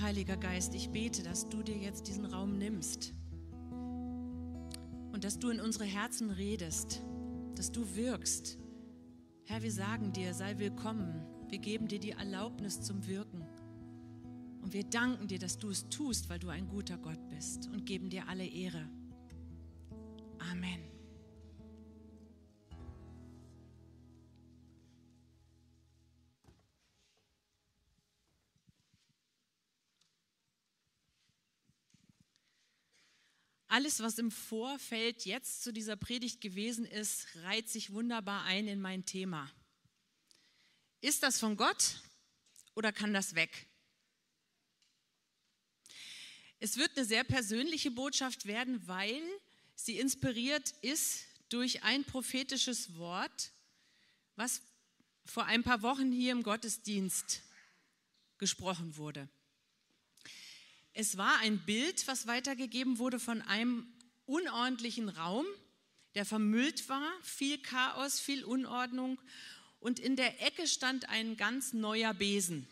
Heiliger Geist, ich bete, dass du dir jetzt diesen Raum nimmst und dass du in unsere Herzen redest, dass du wirkst. Herr, wir sagen dir, sei willkommen. Wir geben dir die Erlaubnis zum Wirken. Und wir danken dir, dass du es tust, weil du ein guter Gott bist und geben dir alle Ehre. Amen. Alles, was im Vorfeld jetzt zu dieser Predigt gewesen ist, reiht sich wunderbar ein in mein Thema. Ist das von Gott oder kann das weg? Es wird eine sehr persönliche Botschaft werden, weil sie inspiriert ist durch ein prophetisches Wort, was vor ein paar Wochen hier im Gottesdienst gesprochen wurde. Es war ein Bild, was weitergegeben wurde von einem unordentlichen Raum, der vermüllt war, viel Chaos, viel Unordnung und in der Ecke stand ein ganz neuer Besen.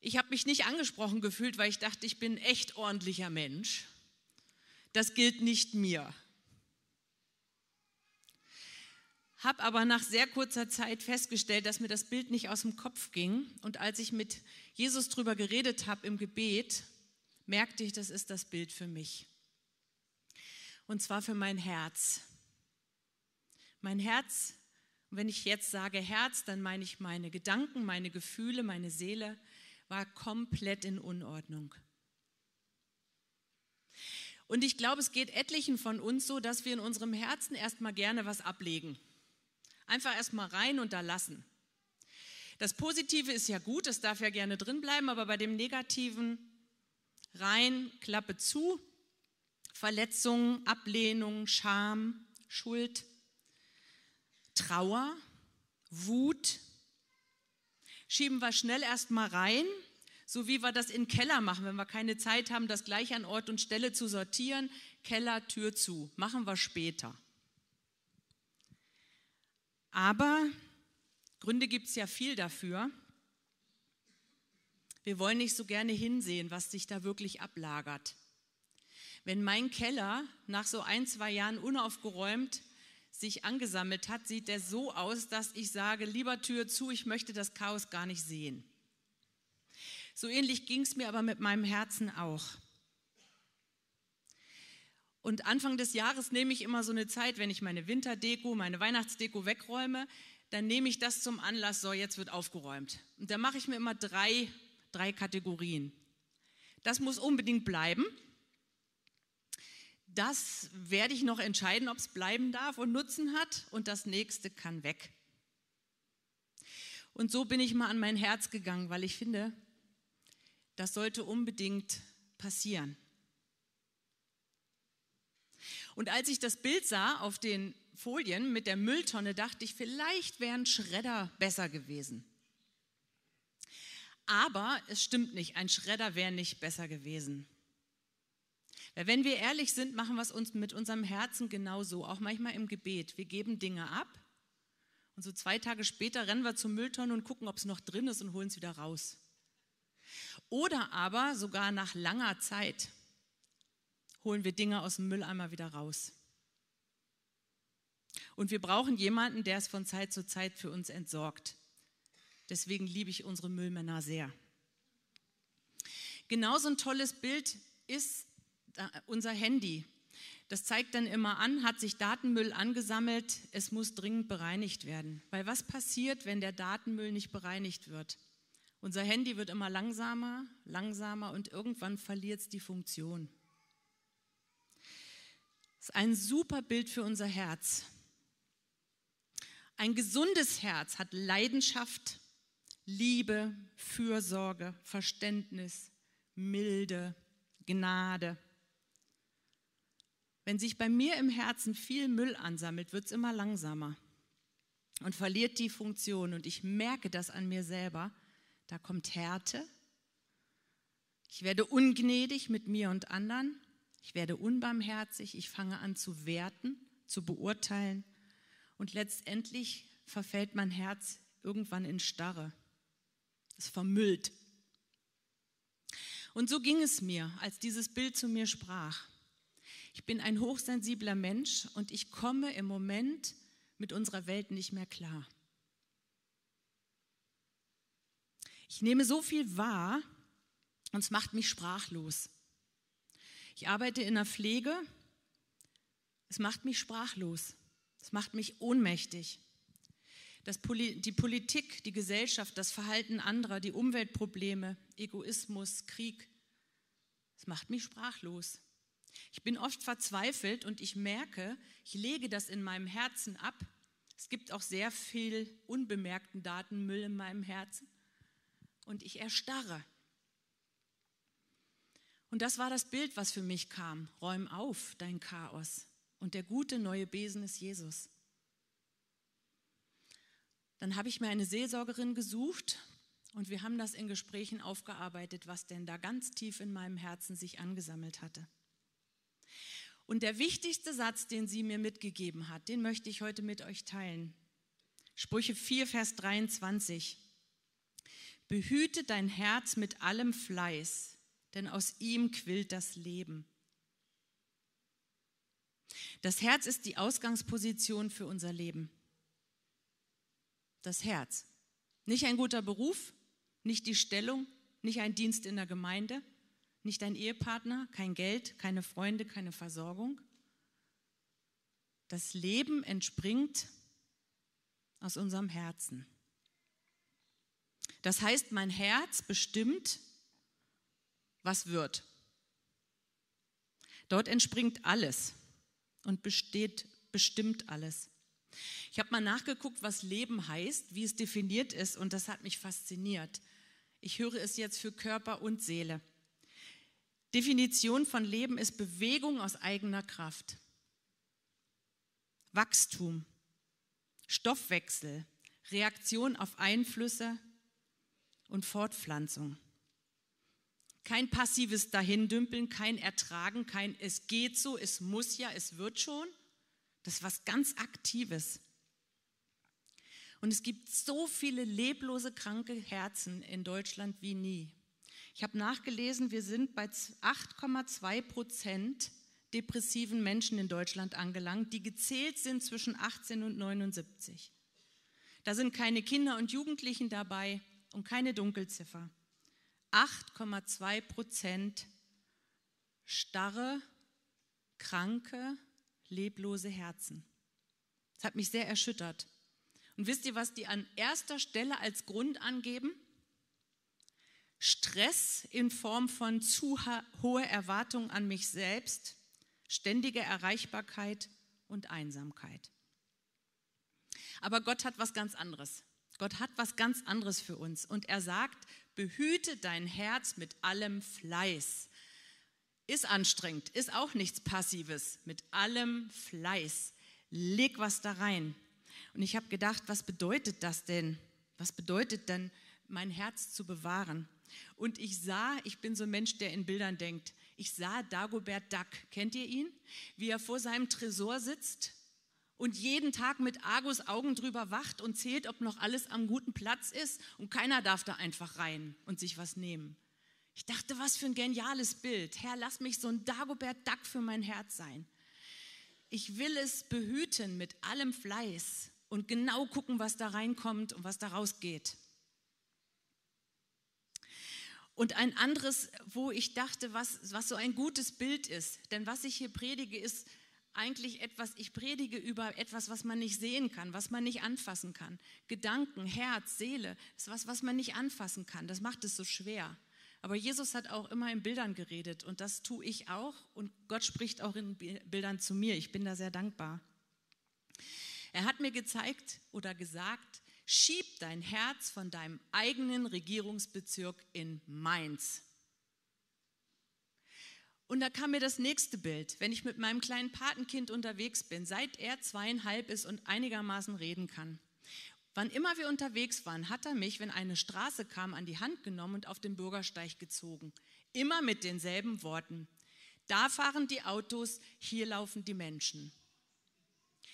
Ich habe mich nicht angesprochen gefühlt, weil ich dachte, ich bin ein echt ordentlicher Mensch. Das gilt nicht mir. Habe aber nach sehr kurzer Zeit festgestellt, dass mir das Bild nicht aus dem Kopf ging. Und als ich mit Jesus darüber geredet habe im Gebet, merkte ich, das ist das Bild für mich. Und zwar für mein Herz. Mein Herz, wenn ich jetzt sage Herz, dann meine ich meine Gedanken, meine Gefühle, meine Seele, war komplett in Unordnung. Und ich glaube, es geht etlichen von uns so, dass wir in unserem Herzen erstmal gerne was ablegen. Einfach erstmal rein und da lassen. Das Positive ist ja gut, das darf ja gerne drin bleiben, aber bei dem Negativen rein, Klappe zu, Verletzungen, Ablehnung, Scham, Schuld, Trauer, Wut, schieben wir schnell erstmal rein, so wie wir das in Keller machen, wenn wir keine Zeit haben, das gleich an Ort und Stelle zu sortieren. Keller, Tür zu, machen wir später. Aber Gründe gibt es ja viel dafür. Wir wollen nicht so gerne hinsehen, was sich da wirklich ablagert. Wenn mein Keller nach so ein, zwei Jahren unaufgeräumt sich angesammelt hat, sieht der so aus, dass ich sage, lieber Tür zu, ich möchte das Chaos gar nicht sehen. So ähnlich ging es mir aber mit meinem Herzen auch. Und Anfang des Jahres nehme ich immer so eine Zeit, wenn ich meine Winterdeko, meine Weihnachtsdeko wegräume, dann nehme ich das zum Anlass, so jetzt wird aufgeräumt. Und da mache ich mir immer drei, drei Kategorien. Das muss unbedingt bleiben. Das werde ich noch entscheiden, ob es bleiben darf und Nutzen hat. Und das nächste kann weg. Und so bin ich mal an mein Herz gegangen, weil ich finde, das sollte unbedingt passieren. Und als ich das Bild sah auf den Folien mit der Mülltonne, dachte ich, vielleicht wäre ein Schredder besser gewesen. Aber es stimmt nicht, ein Schredder wäre nicht besser gewesen. Weil wenn wir ehrlich sind, machen wir es uns mit unserem Herzen genauso, auch manchmal im Gebet. Wir geben Dinge ab und so zwei Tage später rennen wir zur Mülltonne und gucken, ob es noch drin ist und holen es wieder raus. Oder aber sogar nach langer Zeit holen wir Dinge aus dem Mülleimer wieder raus. Und wir brauchen jemanden, der es von Zeit zu Zeit für uns entsorgt. Deswegen liebe ich unsere Müllmänner sehr. Genauso ein tolles Bild ist unser Handy. Das zeigt dann immer an, hat sich Datenmüll angesammelt, es muss dringend bereinigt werden. Weil was passiert, wenn der Datenmüll nicht bereinigt wird? Unser Handy wird immer langsamer, langsamer und irgendwann verliert es die Funktion. Das ist ein super Bild für unser Herz. Ein gesundes Herz hat Leidenschaft, Liebe, Fürsorge, Verständnis, Milde, Gnade. Wenn sich bei mir im Herzen viel Müll ansammelt, wird es immer langsamer und verliert die Funktion. Und ich merke das an mir selber. Da kommt Härte. Ich werde ungnädig mit mir und anderen. Ich werde unbarmherzig, ich fange an zu werten, zu beurteilen und letztendlich verfällt mein Herz irgendwann in Starre. Es vermüllt. Und so ging es mir, als dieses Bild zu mir sprach. Ich bin ein hochsensibler Mensch und ich komme im Moment mit unserer Welt nicht mehr klar. Ich nehme so viel wahr und es macht mich sprachlos. Ich arbeite in der Pflege, es macht mich sprachlos, es macht mich ohnmächtig. Das Poli die Politik, die Gesellschaft, das Verhalten anderer, die Umweltprobleme, Egoismus, Krieg, es macht mich sprachlos. Ich bin oft verzweifelt und ich merke, ich lege das in meinem Herzen ab. Es gibt auch sehr viel unbemerkten Datenmüll in meinem Herzen und ich erstarre. Und das war das Bild, was für mich kam. Räum auf dein Chaos. Und der gute neue Besen ist Jesus. Dann habe ich mir eine Seelsorgerin gesucht und wir haben das in Gesprächen aufgearbeitet, was denn da ganz tief in meinem Herzen sich angesammelt hatte. Und der wichtigste Satz, den sie mir mitgegeben hat, den möchte ich heute mit euch teilen. Sprüche 4, Vers 23. Behüte dein Herz mit allem Fleiß, denn aus ihm quillt das Leben. Das Herz ist die Ausgangsposition für unser Leben. Das Herz. Nicht ein guter Beruf, nicht die Stellung, nicht ein Dienst in der Gemeinde, nicht ein Ehepartner, kein Geld, keine Freunde, keine Versorgung. Das Leben entspringt aus unserem Herzen. Das heißt, mein Herz bestimmt, was wird. Dort entspringt alles und besteht, bestimmt alles. Ich habe mal nachgeguckt, was Leben heißt, wie es definiert ist, und das hat mich fasziniert. Ich höre es jetzt für Körper und Seele. Definition von Leben ist Bewegung aus eigener Kraft, Wachstum, Stoffwechsel, Reaktion auf Einflüsse, und Fortpflanzung. Kein passives Dahindümpeln, kein Ertragen, kein es geht so, es muss ja, es wird schon. Das ist was ganz Aktives. Und es gibt so viele leblose, kranke Herzen in Deutschland wie nie. Ich habe nachgelesen, wir sind bei 8,2 Prozent depressiven Menschen in Deutschland angelangt, die gezählt sind zwischen 18 und 79. Da sind keine Kinder und Jugendlichen dabei, und keine Dunkelziffer. 8,2 Prozent starre, kranke, leblose Herzen. Das hat mich sehr erschüttert. Und wisst ihr, was die an erster Stelle als Grund angeben? Stress in Form von zu hohe Erwartungen an mich selbst, ständige Erreichbarkeit und Einsamkeit. Aber Gott hat was ganz anderes. Gott hat was ganz anderes für uns. Und er sagt, behüte dein Herz mit allem Fleiß. Ist anstrengend, ist auch nichts Passives. Mit allem Fleiß. Leg was da rein. Und ich habe gedacht, was bedeutet das denn? Was bedeutet denn, mein Herz zu bewahren? Und ich sah, ich bin so ein Mensch, der in Bildern denkt. Ich sah Dagobert Duck, kennt ihr ihn? Wie er vor seinem Tresor sitzt und jeden Tag mit Argus Augen drüber wacht und zählt, ob noch alles am guten Platz ist und keiner darf da einfach rein und sich was nehmen. Ich dachte, was für ein geniales Bild. Herr, lass mich so ein Dagobert Duck für mein Herz sein. Ich will es behüten mit allem Fleiß und genau gucken, was da reinkommt und was da rausgeht. Und ein anderes, wo ich dachte, was, was so ein gutes Bild ist, denn was ich hier predige, ist eigentlich etwas, ich predige über etwas, was man nicht sehen kann, was man nicht anfassen kann. Gedanken, Herz, Seele, ist was, was man nicht anfassen kann. Das macht es so schwer. Aber Jesus hat auch immer in Bildern geredet und das tue ich auch und Gott spricht auch in Bildern zu mir. Ich bin da sehr dankbar. Er hat mir gezeigt oder gesagt, schieb dein Herz von deinem eigenen Regierungsbezirk in Mainz. Und da kam mir das nächste Bild, wenn ich mit meinem kleinen Patenkind unterwegs bin, seit er zweieinhalb ist und einigermaßen reden kann. Wann immer wir unterwegs waren, hat er mich, wenn eine Straße kam, an die Hand genommen und auf den Bürgersteig gezogen. Immer mit denselben Worten. Da fahren die Autos, hier laufen die Menschen.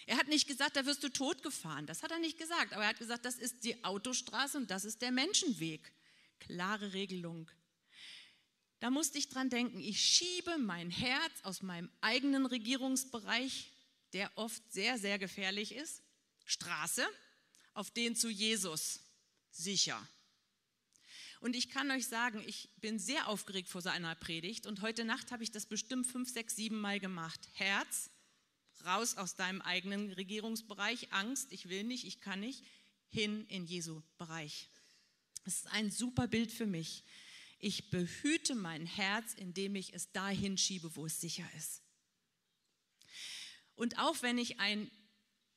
Er hat nicht gesagt, da wirst du totgefahren. Das hat er nicht gesagt. Aber er hat gesagt, das ist die Autostraße und das ist der Menschenweg. Klare Regelung. Da musste ich dran denken, ich schiebe mein Herz aus meinem eigenen Regierungsbereich, der oft sehr, sehr gefährlich ist, Straße, auf den zu Jesus. Sicher. Und ich kann euch sagen, ich bin sehr aufgeregt vor so einer Predigt und heute Nacht habe ich das bestimmt fünf, sechs, sieben Mal gemacht. Herz, raus aus deinem eigenen Regierungsbereich, Angst, ich will nicht, ich kann nicht, hin in Jesu Bereich. Das ist ein super Bild für mich. Ich behüte mein Herz, indem ich es dahin schiebe, wo es sicher ist. Und auch wenn ich ein,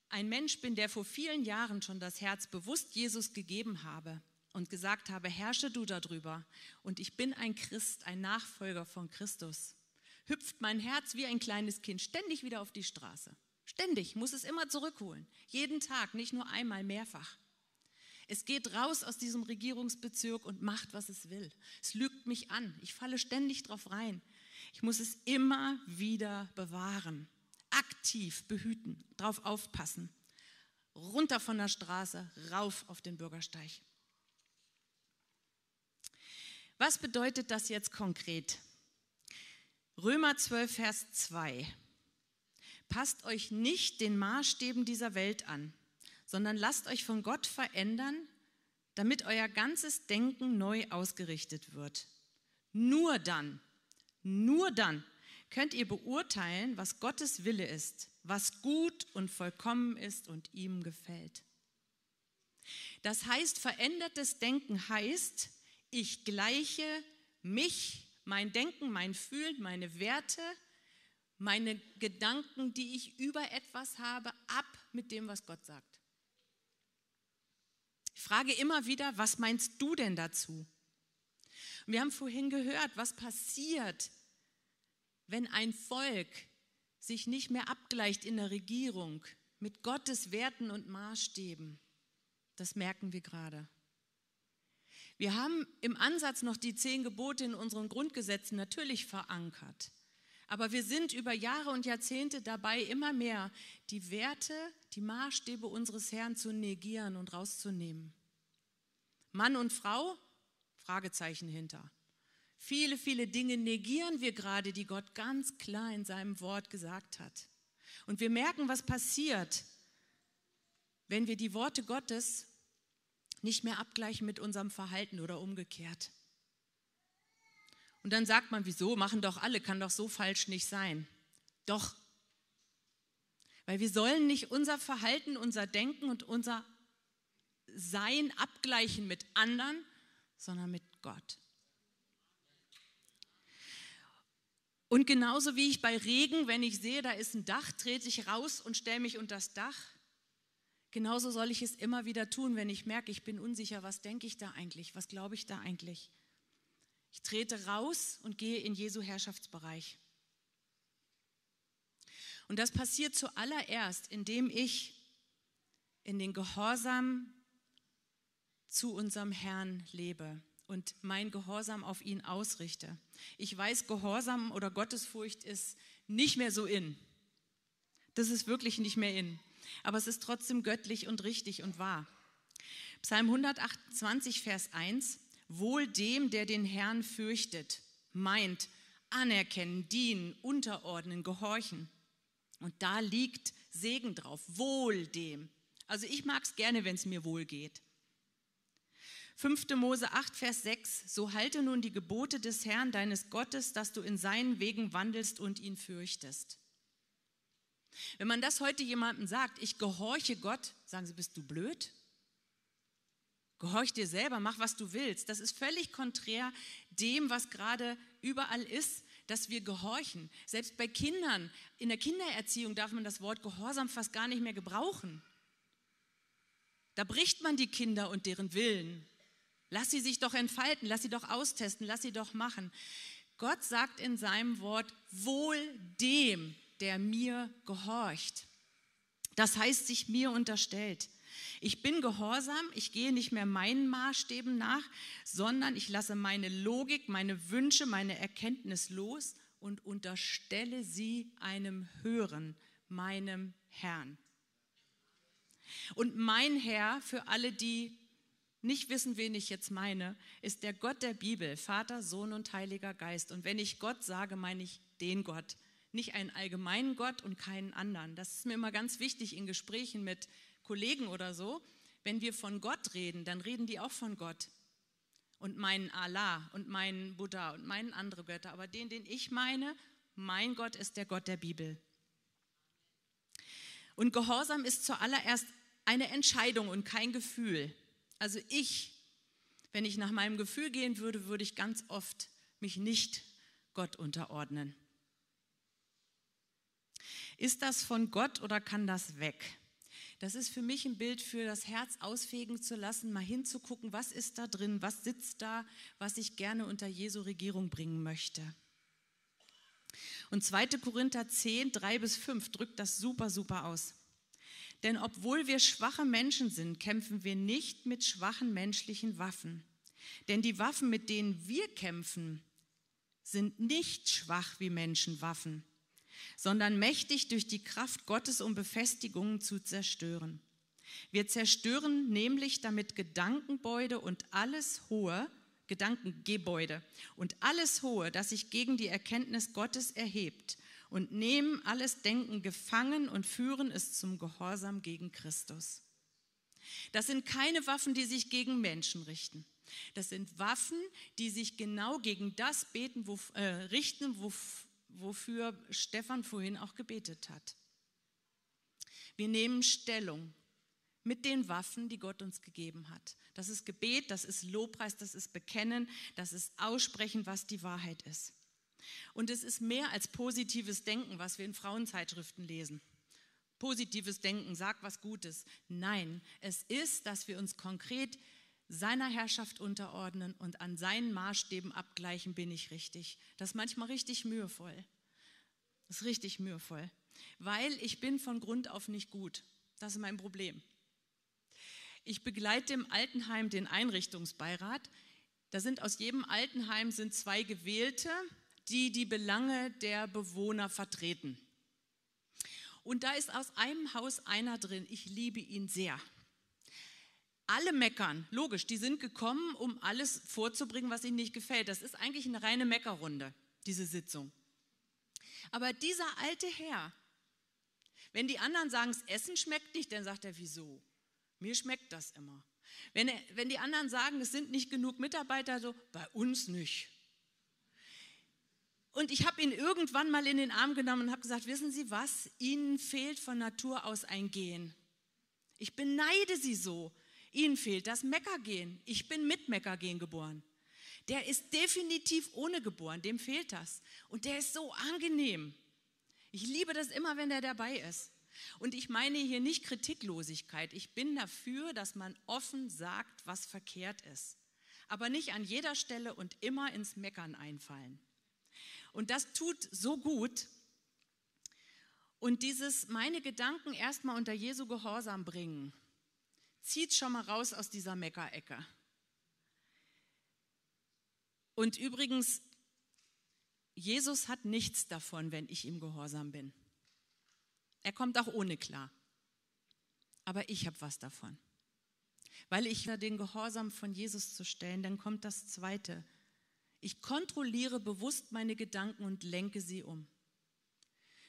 ein Mensch bin, der vor vielen Jahren schon das Herz bewusst Jesus gegeben habe, und gesagt habe, herrsche du darüber und ich bin ein Christ, ein Nachfolger von Christus, hüpft mein Herz wie ein kleines Kind ständig wieder auf die Straße. Ständig, muss es immer zurückholen. Jeden Tag, nicht nur einmal, mehrfach. Es geht raus aus diesem Regierungsbezirk und macht, was es will. Es lügt mich an. Ich falle ständig drauf rein. Ich muss es immer wieder bewahren, aktiv behüten, drauf aufpassen. Runter von der Straße, rauf auf den Bürgersteig. Was bedeutet das jetzt konkret? Römer 12, Vers 2. Passt euch nicht den Maßstäben dieser Welt an, sondern lasst euch von Gott verändern, damit euer ganzes Denken neu ausgerichtet wird. Nur dann, nur dann könnt ihr beurteilen, was Gottes Wille ist, was gut und vollkommen ist und ihm gefällt. Das heißt, verändertes Denken heißt, ich gleiche mich, mein Denken, mein Fühlen, meine Werte, meine Gedanken, die ich über etwas habe, ab mit dem, was Gott sagt. Ich frage immer wieder, was meinst du denn dazu? wir haben vorhin gehört, was passiert, wenn ein Volk sich nicht mehr abgleicht in der Regierung mit Gottes Werten und Maßstäben. Das merken wir gerade. Wir haben im Ansatz noch die zehn Gebote in unseren Grundgesetzen natürlich verankert. Aber wir sind über Jahre und Jahrzehnte dabei, immer mehr die Werte, die Maßstäbe unseres Herrn zu negieren und rauszunehmen. Mann und Frau? Fragezeichen hinter. Viele, viele Dinge negieren wir gerade, die Gott ganz klar in seinem Wort gesagt hat. Und wir merken, was passiert, wenn wir die Worte Gottes nicht mehr abgleichen mit unserem Verhalten oder umgekehrt. Und dann sagt man, wieso? Machen doch alle, kann doch so falsch nicht sein. Doch. Weil wir sollen nicht unser Verhalten, unser Denken und unser Sein abgleichen mit anderen, sondern mit Gott. Und genauso wie ich bei Regen, wenn ich sehe, da ist ein Dach, trete ich raus und stelle mich unter das Dach Genauso soll ich es immer wieder tun, wenn ich merke, ich bin unsicher, was denke ich da eigentlich, was glaube ich da eigentlich. Ich trete raus und gehe in Jesu Herrschaftsbereich. Und das passiert zuallererst, indem ich in den Gehorsam zu unserem Herrn lebe und mein Gehorsam auf ihn ausrichte. Ich weiß, Gehorsam oder Gottesfurcht ist nicht mehr so in. Das ist wirklich nicht mehr in aber es ist trotzdem göttlich und richtig und wahr. Psalm 128, Vers 1, Wohl dem, der den Herrn fürchtet, meint, anerkennen, dienen, unterordnen, gehorchen. Und da liegt Segen drauf, wohl dem. Also ich mag es gerne, wenn es mir wohl geht. 5. Mose 8, Vers 6, so halte nun die Gebote des Herrn deines Gottes, dass du in seinen Wegen wandelst und ihn fürchtest. Wenn man das heute jemandem sagt, ich gehorche Gott, sagen sie, bist du blöd? Gehorch dir selber, mach, was du willst. Das ist völlig konträr dem, was gerade überall ist, dass wir gehorchen. Selbst bei Kindern, in der Kindererziehung darf man das Wort Gehorsam fast gar nicht mehr gebrauchen. Da bricht man die Kinder und deren Willen. Lass sie sich doch entfalten, lass sie doch austesten, lass sie doch machen. Gott sagt in seinem Wort, wohl dem, der mir gehorcht. Das heißt, sich mir unterstellt. Ich bin gehorsam, ich gehe nicht mehr meinen Maßstäben nach, sondern ich lasse meine Logik, meine Wünsche, meine Erkenntnis los und unterstelle sie einem Hören, meinem Herrn. Und mein Herr, für alle, die nicht wissen, wen ich jetzt meine, ist der Gott der Bibel, Vater, Sohn und Heiliger Geist. Und wenn ich Gott sage, meine ich den Gott, nicht einen allgemeinen Gott und keinen anderen. Das ist mir immer ganz wichtig in Gesprächen mit Kollegen oder so. Wenn wir von Gott reden, dann reden die auch von Gott und meinen Allah und meinen Buddha und meinen andere Götter. Aber den, den ich meine, mein Gott ist der Gott der Bibel. Und Gehorsam ist zuallererst eine Entscheidung und kein Gefühl. Also ich, wenn ich nach meinem Gefühl gehen würde, würde ich ganz oft mich nicht Gott unterordnen. Ist das von Gott oder kann das weg? Das ist für mich ein Bild für das Herz ausfegen zu lassen, mal hinzugucken, was ist da drin, was sitzt da, was ich gerne unter Jesu Regierung bringen möchte. Und 2. Korinther 10, 3 bis 5 drückt das super, super aus. Denn obwohl wir schwache Menschen sind, kämpfen wir nicht mit schwachen menschlichen Waffen. Denn die Waffen, mit denen wir kämpfen, sind nicht schwach wie Menschenwaffen, sondern mächtig durch die Kraft Gottes, um Befestigungen zu zerstören. Wir zerstören nämlich damit Gedankengebäude und alles Hohe, Gedankengebäude und alles Hohe, das sich gegen die Erkenntnis Gottes erhebt und nehmen alles Denken gefangen und führen es zum Gehorsam gegen Christus. Das sind keine Waffen, die sich gegen Menschen richten. Das sind Waffen, die sich genau gegen das beten, wo, äh, richten, wo, wofür Stefan vorhin auch gebetet hat. Wir nehmen Stellung mit den Waffen, die Gott uns gegeben hat. Das ist Gebet, das ist Lobpreis, das ist Bekennen, das ist Aussprechen, was die Wahrheit ist. Und es ist mehr als positives Denken, was wir in Frauenzeitschriften lesen. Positives Denken, sag was Gutes. Nein, es ist, dass wir uns konkret seiner Herrschaft unterordnen und an seinen Maßstäben abgleichen, bin ich richtig. Das ist manchmal richtig mühevoll. Das ist richtig mühevoll, weil ich bin von Grund auf nicht gut. Das ist mein Problem. Ich begleite im Altenheim den Einrichtungsbeirat. Da sind aus jedem Altenheim sind zwei Gewählte, die die Belange der Bewohner vertreten. Und da ist aus einem Haus einer drin, ich liebe ihn sehr. Alle meckern, logisch, die sind gekommen, um alles vorzubringen, was ihnen nicht gefällt. Das ist eigentlich eine reine Meckerrunde, diese Sitzung. Aber dieser alte Herr, wenn die anderen sagen, das Essen schmeckt nicht, dann sagt er, wieso? Mir schmeckt das immer. Wenn, er, wenn die anderen sagen, es sind nicht genug Mitarbeiter, so, bei uns nicht. Und ich habe ihn irgendwann mal in den Arm genommen und habe gesagt, wissen Sie was, Ihnen fehlt von Natur aus ein Gehen. Ich beneide Sie so. Ihnen fehlt das Meckergehen. Ich bin mit Meckergehen geboren. Der ist definitiv ohne geboren, dem fehlt das. Und der ist so angenehm. Ich liebe das immer, wenn der dabei ist. Und ich meine hier nicht Kritiklosigkeit. Ich bin dafür, dass man offen sagt, was verkehrt ist. Aber nicht an jeder Stelle und immer ins Meckern einfallen. Und das tut so gut. Und dieses meine Gedanken erstmal unter Jesu Gehorsam bringen, zieht schon mal raus aus dieser Meckerecke. Und übrigens, Jesus hat nichts davon, wenn ich ihm gehorsam bin. Er kommt auch ohne klar. Aber ich habe was davon. Weil ich den Gehorsam von Jesus zu stellen, dann kommt das Zweite. Ich kontrolliere bewusst meine Gedanken und lenke sie um.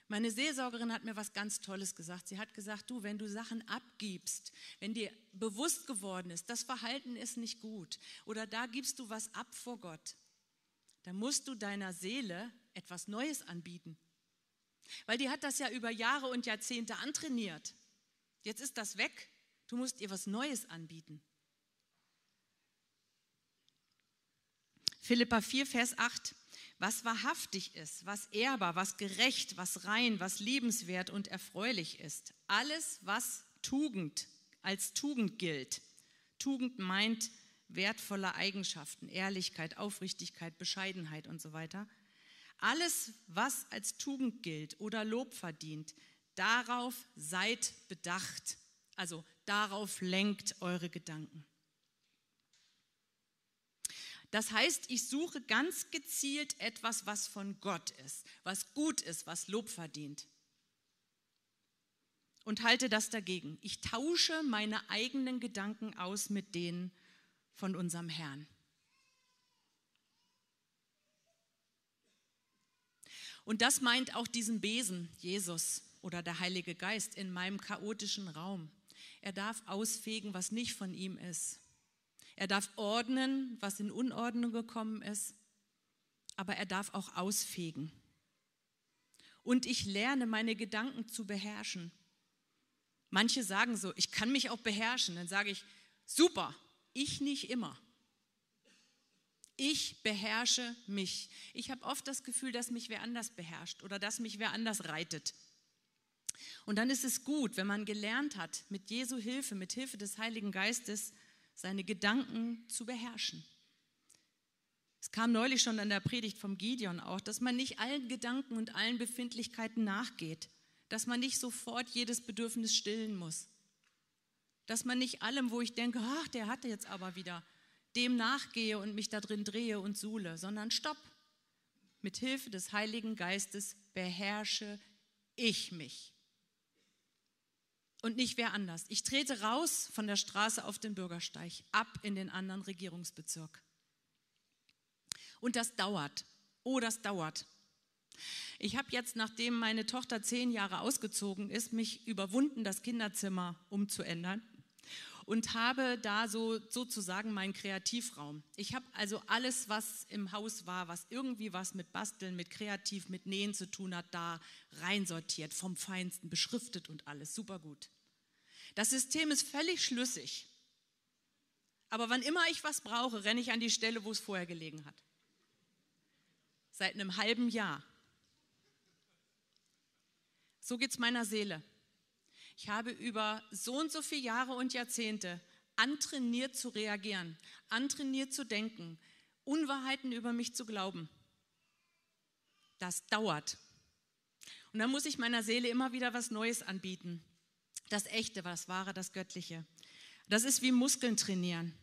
Meine Seelsorgerin hat mir was ganz Tolles gesagt. Sie hat gesagt, du, wenn du Sachen abgibst, wenn dir bewusst geworden ist, das Verhalten ist nicht gut oder da gibst du was ab vor Gott, dann musst du deiner Seele etwas Neues anbieten. Weil die hat das ja über Jahre und Jahrzehnte antrainiert. Jetzt ist das weg. Du musst ihr was Neues anbieten. Philippa 4, Vers 8. Was wahrhaftig ist, was ehrbar, was gerecht, was rein, was liebenswert und erfreulich ist. Alles, was Tugend als Tugend gilt. Tugend meint wertvolle Eigenschaften, Ehrlichkeit, Aufrichtigkeit, Bescheidenheit und so weiter. Alles, was als Tugend gilt oder Lob verdient, darauf seid bedacht. Also darauf lenkt eure Gedanken. Das heißt, ich suche ganz gezielt etwas, was von Gott ist, was gut ist, was Lob verdient. Und halte das dagegen. Ich tausche meine eigenen Gedanken aus mit denen von unserem Herrn. Und das meint auch diesen Besen, Jesus oder der Heilige Geist in meinem chaotischen Raum. Er darf ausfegen, was nicht von ihm ist. Er darf ordnen, was in Unordnung gekommen ist. Aber er darf auch ausfegen. Und ich lerne, meine Gedanken zu beherrschen. Manche sagen so, ich kann mich auch beherrschen. Dann sage ich, super, ich nicht immer. Ich beherrsche mich. Ich habe oft das Gefühl, dass mich wer anders beherrscht oder dass mich wer anders reitet. Und dann ist es gut, wenn man gelernt hat, mit Jesu Hilfe, mit Hilfe des Heiligen Geistes, seine Gedanken zu beherrschen. Es kam neulich schon an der Predigt vom Gideon auch, dass man nicht allen Gedanken und allen Befindlichkeiten nachgeht, dass man nicht sofort jedes Bedürfnis stillen muss, dass man nicht allem, wo ich denke, ach, der hatte jetzt aber wieder, dem nachgehe und mich da drin drehe und suhle, sondern stopp. Mit Hilfe des Heiligen Geistes beherrsche ich mich. Und nicht wer anders. Ich trete raus von der Straße auf den Bürgersteig, ab in den anderen Regierungsbezirk. Und das dauert. Oh, das dauert. Ich habe jetzt, nachdem meine Tochter zehn Jahre ausgezogen ist, mich überwunden, das Kinderzimmer umzuändern und habe da so sozusagen meinen Kreativraum. Ich habe also alles, was im Haus war, was irgendwie was mit Basteln, mit Kreativ, mit Nähen zu tun hat, da reinsortiert, vom Feinsten, beschriftet und alles, super gut. Das System ist völlig schlüssig. Aber wann immer ich was brauche, renne ich an die Stelle, wo es vorher gelegen hat. Seit einem halben Jahr. So geht es meiner Seele. Ich habe über so und so viele Jahre und Jahrzehnte antrainiert zu reagieren, antrainiert zu denken, Unwahrheiten über mich zu glauben. Das dauert. Und dann muss ich meiner Seele immer wieder was Neues anbieten. Das Echte, das Wahre, das Göttliche. Das ist wie Muskeln trainieren.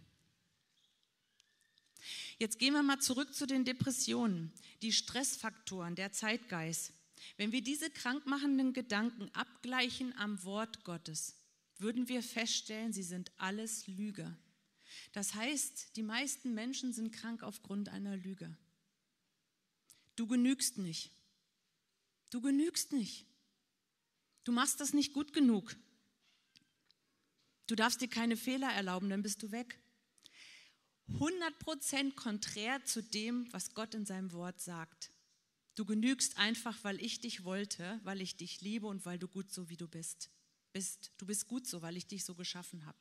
Jetzt gehen wir mal zurück zu den Depressionen, die Stressfaktoren, der Zeitgeist. Wenn wir diese krankmachenden Gedanken abgleichen am Wort Gottes, würden wir feststellen, sie sind alles Lüge. Das heißt, die meisten Menschen sind krank aufgrund einer Lüge. Du genügst nicht. Du genügst nicht. Du machst das nicht gut genug. Du darfst dir keine Fehler erlauben, dann bist du weg. 100% konträr zu dem, was Gott in seinem Wort sagt. Du genügst einfach, weil ich dich wollte, weil ich dich liebe und weil du gut so wie du bist. bist. Du bist gut so, weil ich dich so geschaffen habe.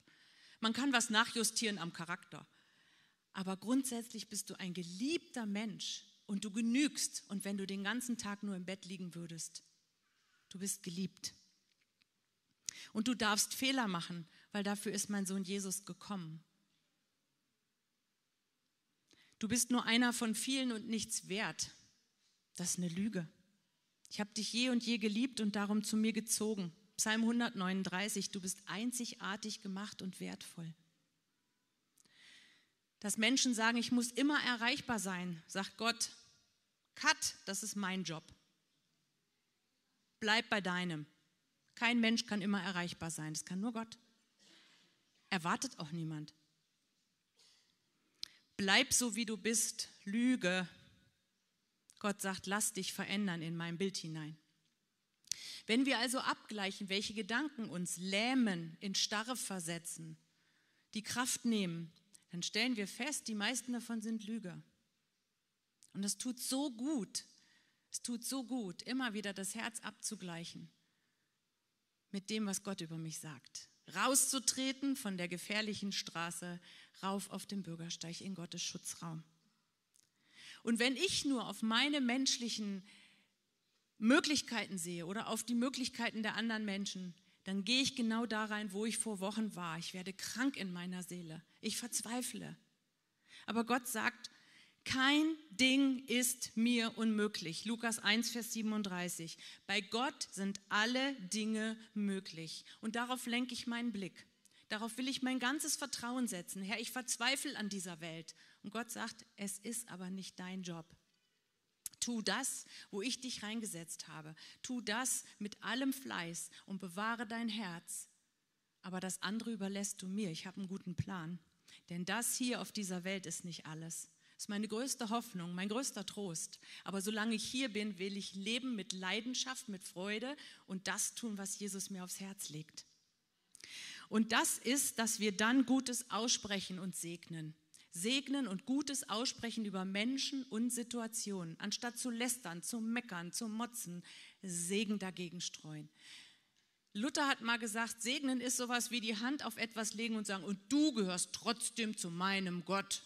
Man kann was nachjustieren am Charakter. Aber grundsätzlich bist du ein geliebter Mensch und du genügst. Und wenn du den ganzen Tag nur im Bett liegen würdest, du bist geliebt. Und du darfst Fehler machen, weil dafür ist mein Sohn Jesus gekommen. Du bist nur einer von vielen und nichts wert. Das ist eine Lüge. Ich habe dich je und je geliebt und darum zu mir gezogen. Psalm 139, du bist einzigartig gemacht und wertvoll. Dass Menschen sagen, ich muss immer erreichbar sein, sagt Gott, cut, das ist mein Job. Bleib bei deinem. Kein Mensch kann immer erreichbar sein, das kann nur Gott. Erwartet auch niemand. Bleib so, wie du bist, lüge, Gott sagt, lass dich verändern in mein Bild hinein. Wenn wir also abgleichen, welche Gedanken uns lähmen, in Starre versetzen, die Kraft nehmen, dann stellen wir fest, die meisten davon sind Lüge. Und es tut so gut, es tut so gut, immer wieder das Herz abzugleichen mit dem, was Gott über mich sagt. Rauszutreten von der gefährlichen Straße rauf auf den Bürgersteig in Gottes Schutzraum. Und wenn ich nur auf meine menschlichen Möglichkeiten sehe oder auf die Möglichkeiten der anderen Menschen, dann gehe ich genau da rein, wo ich vor Wochen war. Ich werde krank in meiner Seele. Ich verzweifle. Aber Gott sagt, kein Ding ist mir unmöglich. Lukas 1, Vers 37. Bei Gott sind alle Dinge möglich. Und darauf lenke ich meinen Blick. Darauf will ich mein ganzes Vertrauen setzen. Herr, ich verzweifle an dieser Welt. Und Gott sagt, es ist aber nicht dein Job. Tu das, wo ich dich reingesetzt habe. Tu das mit allem Fleiß und bewahre dein Herz. Aber das andere überlässt du mir. Ich habe einen guten Plan. Denn das hier auf dieser Welt ist nicht alles. Das ist meine größte Hoffnung, mein größter Trost. Aber solange ich hier bin, will ich leben mit Leidenschaft, mit Freude und das tun, was Jesus mir aufs Herz legt. Und das ist, dass wir dann Gutes aussprechen und segnen. Segnen und Gutes aussprechen über Menschen und Situationen, anstatt zu lästern, zu meckern, zu motzen, Segen dagegen streuen. Luther hat mal gesagt, segnen ist sowas wie die Hand auf etwas legen und sagen, und du gehörst trotzdem zu meinem Gott.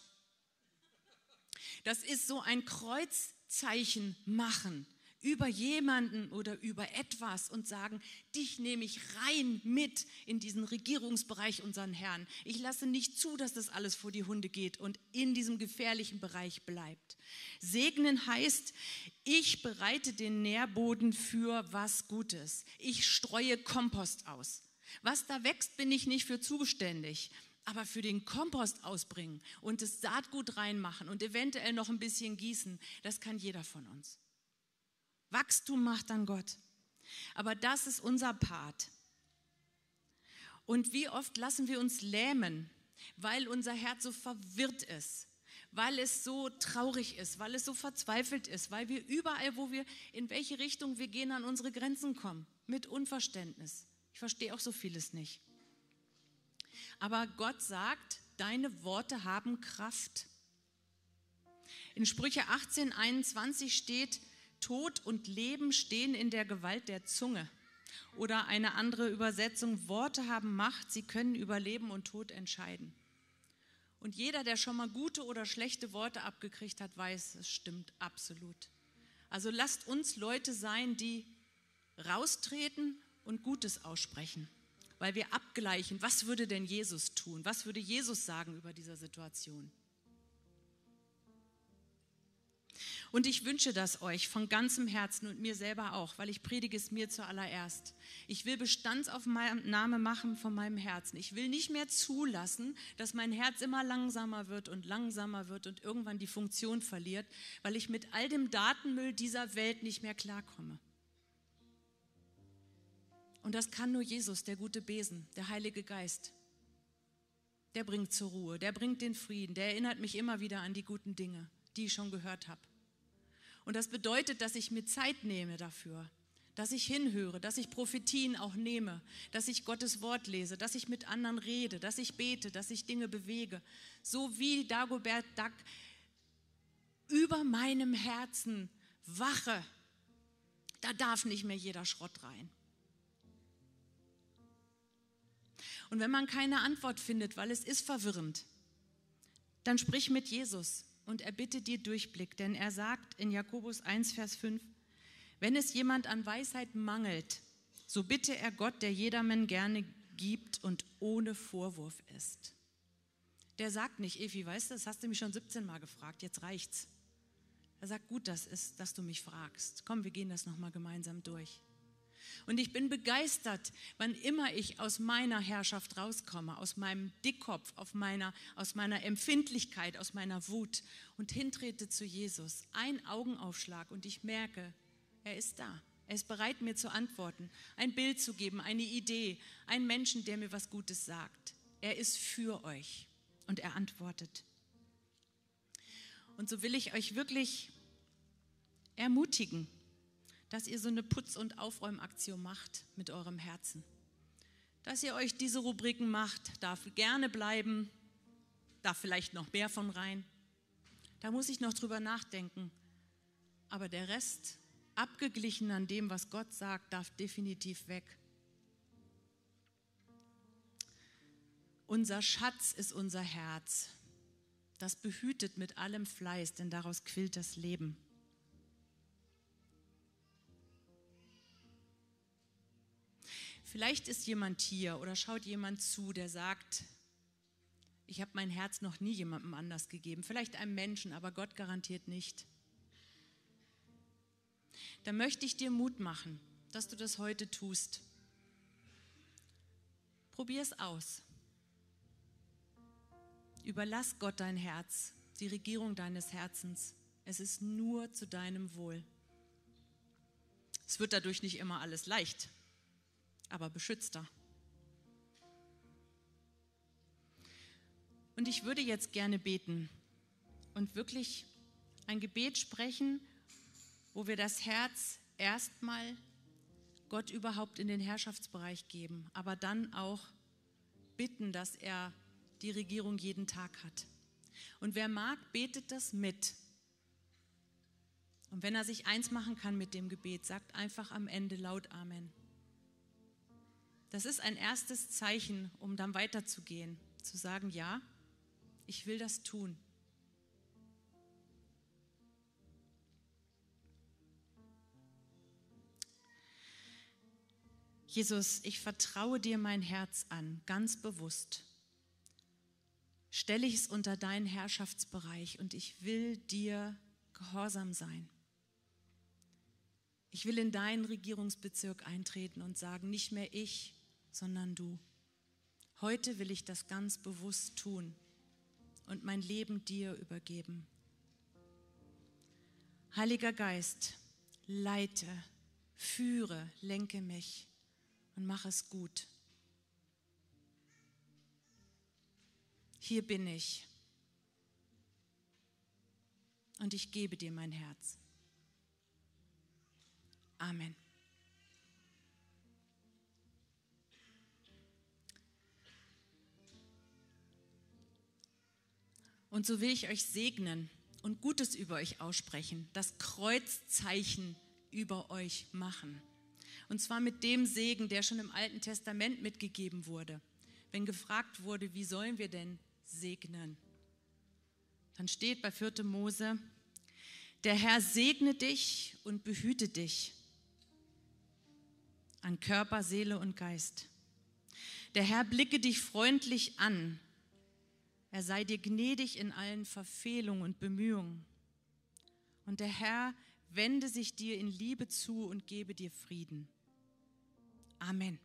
Das ist so ein Kreuzzeichen machen über jemanden oder über etwas und sagen, dich nehme ich rein mit in diesen Regierungsbereich unseren Herrn. Ich lasse nicht zu, dass das alles vor die Hunde geht und in diesem gefährlichen Bereich bleibt. Segnen heißt, ich bereite den Nährboden für was Gutes. Ich streue Kompost aus. Was da wächst, bin ich nicht für zuständig. Aber für den Kompost ausbringen und das Saatgut reinmachen und eventuell noch ein bisschen gießen, das kann jeder von uns. Wachstum macht dann Gott. Aber das ist unser Part. Und wie oft lassen wir uns lähmen, weil unser Herz so verwirrt ist, weil es so traurig ist, weil es so verzweifelt ist, weil wir überall, wo wir, in welche Richtung wir gehen, an unsere Grenzen kommen, mit Unverständnis. Ich verstehe auch so vieles nicht. Aber Gott sagt, deine Worte haben Kraft. In Sprüche 18, 21 steht, Tod und Leben stehen in der Gewalt der Zunge. Oder eine andere Übersetzung, Worte haben Macht, sie können über Leben und Tod entscheiden. Und jeder, der schon mal gute oder schlechte Worte abgekriegt hat, weiß, es stimmt absolut. Also lasst uns Leute sein, die raustreten und Gutes aussprechen, weil wir abgleichen, was würde denn Jesus tun, was würde Jesus sagen über diese Situation. Und ich wünsche das euch von ganzem Herzen und mir selber auch, weil ich predige es mir zuallererst. Ich will Bestandsaufnahme machen von meinem Herzen. Ich will nicht mehr zulassen, dass mein Herz immer langsamer wird und langsamer wird und irgendwann die Funktion verliert, weil ich mit all dem Datenmüll dieser Welt nicht mehr klarkomme. Und das kann nur Jesus, der gute Besen, der Heilige Geist. Der bringt zur Ruhe, der bringt den Frieden, der erinnert mich immer wieder an die guten Dinge, die ich schon gehört habe. Und das bedeutet, dass ich mir Zeit nehme dafür, dass ich hinhöre, dass ich Prophetien auch nehme, dass ich Gottes Wort lese, dass ich mit anderen rede, dass ich bete, dass ich Dinge bewege. So wie Dagobert Duck über meinem Herzen wache. Da darf nicht mehr jeder Schrott rein. Und wenn man keine Antwort findet, weil es ist verwirrend, dann sprich mit Jesus und er bittet dir Durchblick, denn er sagt in Jakobus 1, Vers 5, wenn es jemand an Weisheit mangelt, so bitte er Gott, der jedermann gerne gibt und ohne Vorwurf ist. Der sagt nicht, Evi, weißt du, das hast du mich schon 17 Mal gefragt, jetzt reicht's. Er sagt, gut, das ist, dass du mich fragst. Komm, wir gehen das nochmal gemeinsam durch. Und ich bin begeistert, wann immer ich aus meiner Herrschaft rauskomme, aus meinem Dickkopf, meiner, aus meiner Empfindlichkeit, aus meiner Wut und hintrete zu Jesus. Ein Augenaufschlag und ich merke, er ist da. Er ist bereit, mir zu antworten, ein Bild zu geben, eine Idee, einen Menschen, der mir was Gutes sagt. Er ist für euch und er antwortet. Und so will ich euch wirklich ermutigen, dass ihr so eine Putz- und Aufräumaktion macht mit eurem Herzen. Dass ihr euch diese Rubriken macht, darf gerne bleiben, darf vielleicht noch mehr von rein. Da muss ich noch drüber nachdenken. Aber der Rest, abgeglichen an dem, was Gott sagt, darf definitiv weg. Unser Schatz ist unser Herz. Das behütet mit allem Fleiß, denn daraus quillt das Leben. Vielleicht ist jemand hier oder schaut jemand zu, der sagt, ich habe mein Herz noch nie jemandem anders gegeben, vielleicht einem Menschen, aber Gott garantiert nicht. Da möchte ich dir Mut machen, dass du das heute tust. Probier es aus. Überlass Gott dein Herz, die Regierung deines Herzens. Es ist nur zu deinem Wohl. Es wird dadurch nicht immer alles leicht aber beschützter. Und ich würde jetzt gerne beten und wirklich ein Gebet sprechen, wo wir das Herz erstmal Gott überhaupt in den Herrschaftsbereich geben, aber dann auch bitten, dass er die Regierung jeden Tag hat. Und wer mag, betet das mit. Und wenn er sich eins machen kann mit dem Gebet, sagt einfach am Ende laut Amen. Das ist ein erstes Zeichen, um dann weiterzugehen, zu sagen, ja, ich will das tun. Jesus, ich vertraue dir mein Herz an, ganz bewusst. Stelle ich es unter deinen Herrschaftsbereich und ich will dir gehorsam sein. Ich will in deinen Regierungsbezirk eintreten und sagen, nicht mehr ich, sondern du. Heute will ich das ganz bewusst tun und mein Leben dir übergeben. Heiliger Geist, leite, führe, lenke mich und mach es gut. Hier bin ich und ich gebe dir mein Herz. Amen. Und so will ich euch segnen und Gutes über euch aussprechen, das Kreuzzeichen über euch machen. Und zwar mit dem Segen, der schon im Alten Testament mitgegeben wurde. Wenn gefragt wurde, wie sollen wir denn segnen? Dann steht bei 4. Mose, der Herr segne dich und behüte dich an Körper, Seele und Geist. Der Herr blicke dich freundlich an. Er sei dir gnädig in allen Verfehlungen und Bemühungen. Und der Herr wende sich dir in Liebe zu und gebe dir Frieden. Amen.